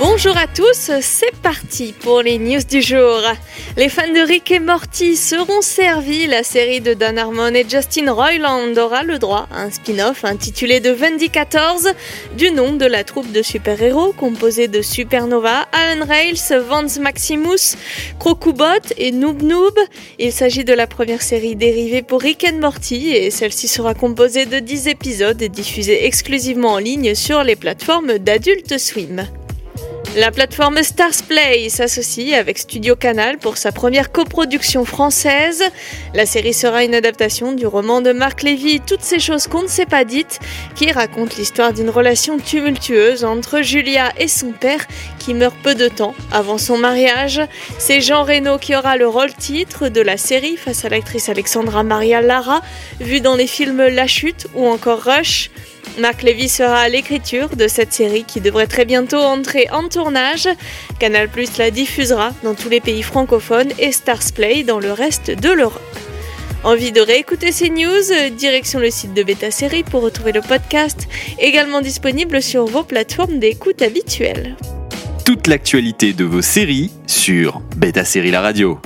Bonjour à tous, c'est parti pour les news du jour. Les fans de Rick et Morty seront servis. La série de Dan Harmon et Justin Roiland aura le droit à un spin-off intitulé The 14 du nom de la troupe de super-héros composée de Supernova, Alan Rails, Vance Maximus, Crocubot et Noob Noob. Il s'agit de la première série dérivée pour Rick and Morty et celle-ci sera composée de 10 épisodes et diffusée exclusivement en ligne sur les plateformes d'Adult Swim. La plateforme Starsplay s'associe avec Studio Canal pour sa première coproduction française. La série sera une adaptation du roman de Marc Lévy Toutes ces choses qu'on ne s'est pas dites, qui raconte l'histoire d'une relation tumultueuse entre Julia et son père qui meurt peu de temps avant son mariage. C'est Jean Reno qui aura le rôle titre de la série face à l'actrice Alexandra Maria Lara, vue dans les films La Chute ou encore Rush. Marc Lévy sera à l'écriture de cette série qui devrait très bientôt entrer en tournage. Canal Plus la diffusera dans tous les pays francophones et Starsplay dans le reste de l'Europe. Envie de réécouter ces news? Direction le site de Beta Série pour retrouver le podcast, également disponible sur vos plateformes d'écoute habituelles. Toute l'actualité de vos séries sur Beta Série La Radio.